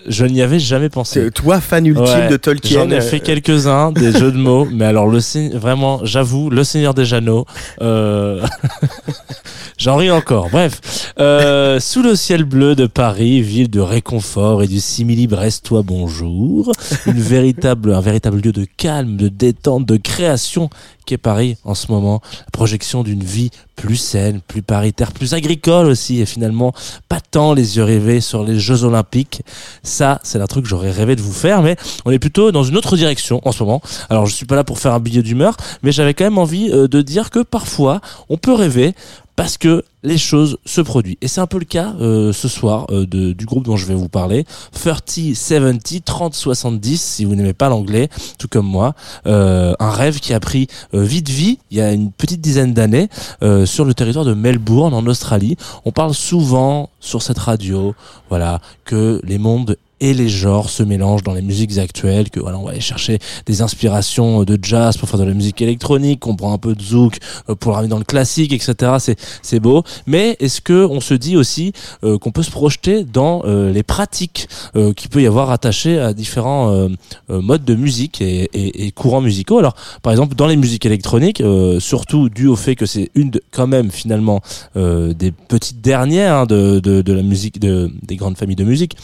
[SPEAKER 11] Je n'y avais jamais pensé.
[SPEAKER 1] Toi, fan ultime
[SPEAKER 11] Ouais,
[SPEAKER 1] de Tolkien.
[SPEAKER 11] J'en ai fait quelques-uns, des jeux de mots, mais alors le vraiment, j'avoue, le Seigneur des Jeannots, euh... j'en ris encore. Bref, euh, sous le ciel bleu de Paris, ville de réconfort et du simili brestois bonjour, une véritable, un véritable lieu de calme, de détente, de création qu'est Paris en ce moment, projection d'une vie plus saine, plus paritaire, plus agricole aussi, et finalement pas tant les yeux rivés sur les Jeux Olympiques. Ça, c'est un truc que j'aurais rêvé de vous faire, mais on est plutôt dans une autre direction en ce moment. Alors je suis pas là pour faire un billet d'humeur, mais j'avais quand même envie euh, de dire que parfois on peut rêver parce que les choses se produisent. Et c'est un peu le cas euh, ce soir euh, de, du groupe dont je vais vous parler. 30-70, 30-70, si vous n'aimez pas l'anglais, tout comme moi. Euh, un rêve qui a pris euh, vite vie il y a une petite dizaine d'années euh, sur le territoire de Melbourne en Australie. On parle souvent sur cette radio, voilà, que les mondes et les genres se mélangent dans les musiques actuelles, que voilà, on va aller chercher des inspirations de jazz pour faire de la musique électronique, qu'on prend un peu de zouk euh, pour ramener dans le classique, etc. C'est c'est beau. Mais est-ce que on se dit aussi euh, qu'on peut se projeter dans euh, les pratiques euh, qu'il peut y avoir attachées à différents euh, euh, modes de musique et, et- et courants musicaux? Alors, par exemple, dans les musiques électroniques, euh, surtout dû au fait que c'est une de, quand même finalement euh, des petites dernières hein, de, de, de la musique, de, des grandes familles de musique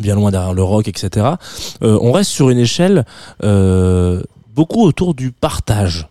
[SPEAKER 11] bien loin derrière le rock, etc. Euh, on reste sur une échelle euh, beaucoup autour du partage.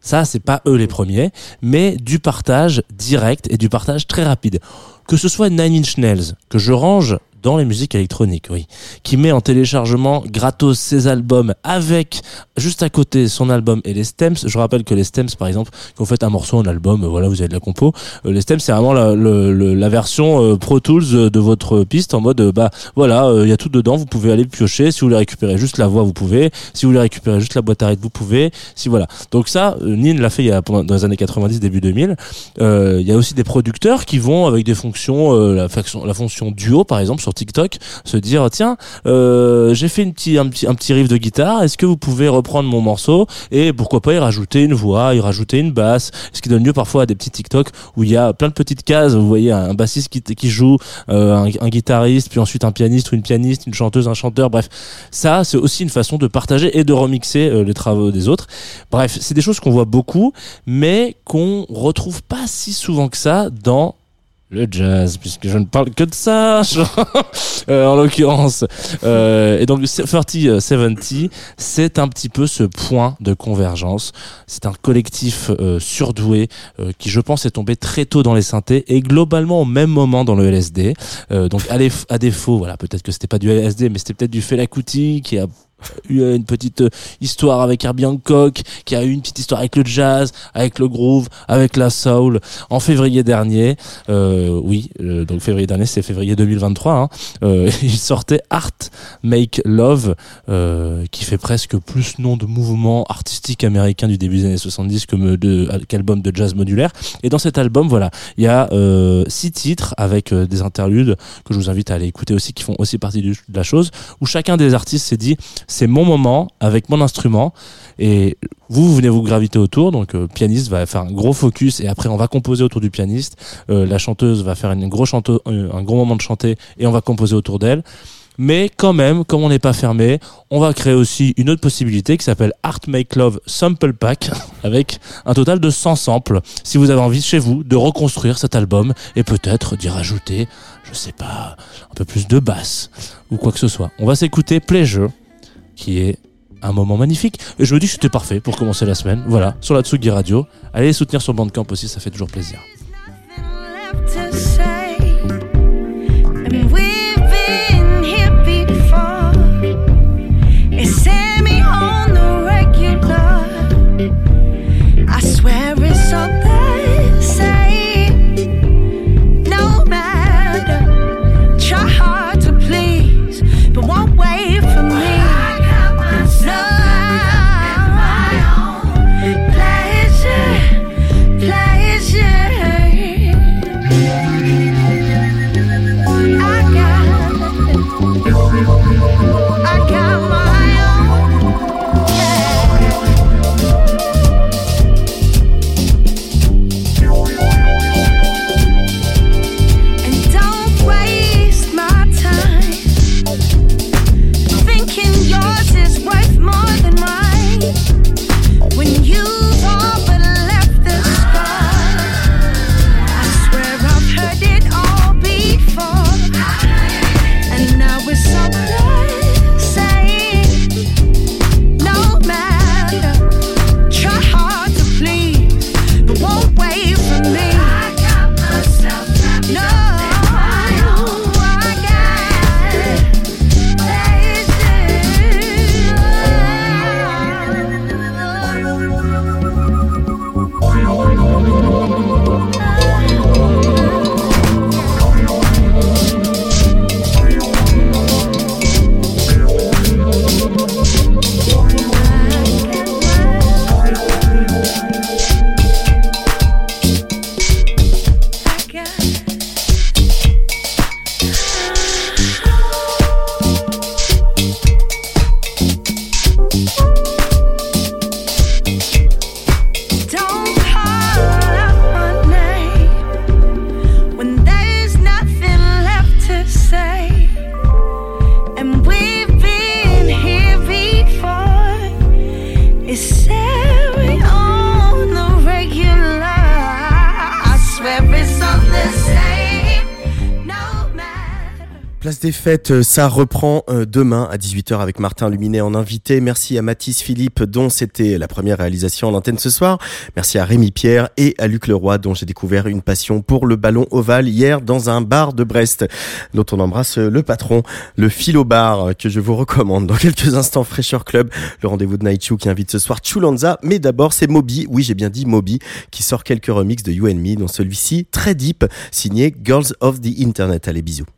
[SPEAKER 11] Ça, c'est pas eux les premiers, mais du partage direct et du partage très rapide. Que ce soit Nine Inch Nails, que je range dans les musiques électroniques, oui, qui met en téléchargement gratos ses albums avec juste à côté son album et les stems. Je rappelle que les stems, par exemple, quand vous faites un morceau, un album, euh, voilà, vous avez de la compo. Euh, les stems, c'est vraiment la, version euh, Pro Tools de votre piste en mode, bah voilà, il y a tout dedans, vous pouvez aller piocher. Si vous voulez récupérer juste la voix, vous pouvez. Si vous voulez récupérer juste la boîte à rythme, vous pouvez. Si voilà. Donc ça, Nin l'a fait dans les années 90, début 2000. Euh, Il y a aussi des producteurs qui vont avec des fonctions, la, la fonction duo par exemple sur TikTok, se dire tiens, euh, j'ai fait une un, petit, riff de guitare, est-ce que vous pouvez reprendre mon morceau et pourquoi pas y rajouter une voix, y rajouter une basse, ce qui donne lieu parfois à des petits TikTok où il y a plein de petites cases, vous voyez un bassiste qui, qui joue, euh, un, un guitariste, puis ensuite un pianiste ou une pianiste, une chanteuse, un chanteur, bref, ça c'est aussi une façon de partager et de remixer euh, les travaux des autres. Bref, c'est des choses qu'on voit beaucoup, mais qu'on retrouve pas si souvent que ça dans le jazz, puisque je ne parle que de ça, euh, en l'occurrence. Euh, et donc, 30-70, c'est un petit peu ce point de convergence. C'est un collectif euh, surdoué euh, qui, je pense, est tombé très tôt dans les synthés et globalement au même moment dans le LSD. Euh, donc, à défaut, voilà, peut-être que c'était pas du LSD, mais c'était peut-être du Fela Kuti qui a eu une petite euh, histoire avec Herbie Hancock, qui a eu une petite histoire avec le jazz, avec le groove, avec la soul. En février dernier, euh, oui, euh, donc février dernier, c'est février 2023, hein, euh, il sortait Art Make Love, euh, qui fait presque plus nom de mouvement artistique américain du début des années 70 que me- de, qu'album de jazz modulaire. Et dans cet album, voilà, il y a euh, six titres avec euh, des interludes que je vous invite à aller écouter aussi, qui font aussi partie de la chose, où chacun des artistes s'est dit c'est mon moment avec mon instrument et vous, vous venez vous graviter autour. Donc, le pianiste va faire un gros focus et après, on va composer autour du pianiste. Euh, la chanteuse va faire chanteuse, un gros moment de chanter et on va composer autour d'elle. Mais quand même, comme on n'est pas fermé, on va créer aussi une autre possibilité qui s'appelle Art Make Love Sample Pack avec un total de 100 samples. Si vous avez envie chez vous de reconstruire cet album et peut-être d'y rajouter, je sais pas, un peu plus de basse ou quoi que ce soit. On va s'écouter Pleasure qui est un moment magnifique. Et je me dis que c'était parfait pour commencer la semaine. Voilà, sur la Tsugi Radio. Allez les soutenir sur Bandcamp aussi, ça fait toujours plaisir.
[SPEAKER 1] Fêtes, euh, ça reprend euh, demain à 18h avec Martin Luminet en invité. Merci à Mathis Philippe dont c'était la première réalisation en antenne ce soir. Merci à Rémi Pierre et à Luc Leroy dont j'ai découvert une passion pour le ballon ovale hier dans un bar de Brest dont on embrasse euh, le patron, le Philo Bar que je vous recommande dans quelques instants Fresher Club, le rendez-vous de Naichu qui invite ce soir Chulanza. Mais d'abord c'est Moby, oui j'ai bien dit Moby, qui sort quelques remixes de You and Me dont celui-ci très deep signé Girls of the Internet. Allez bisous.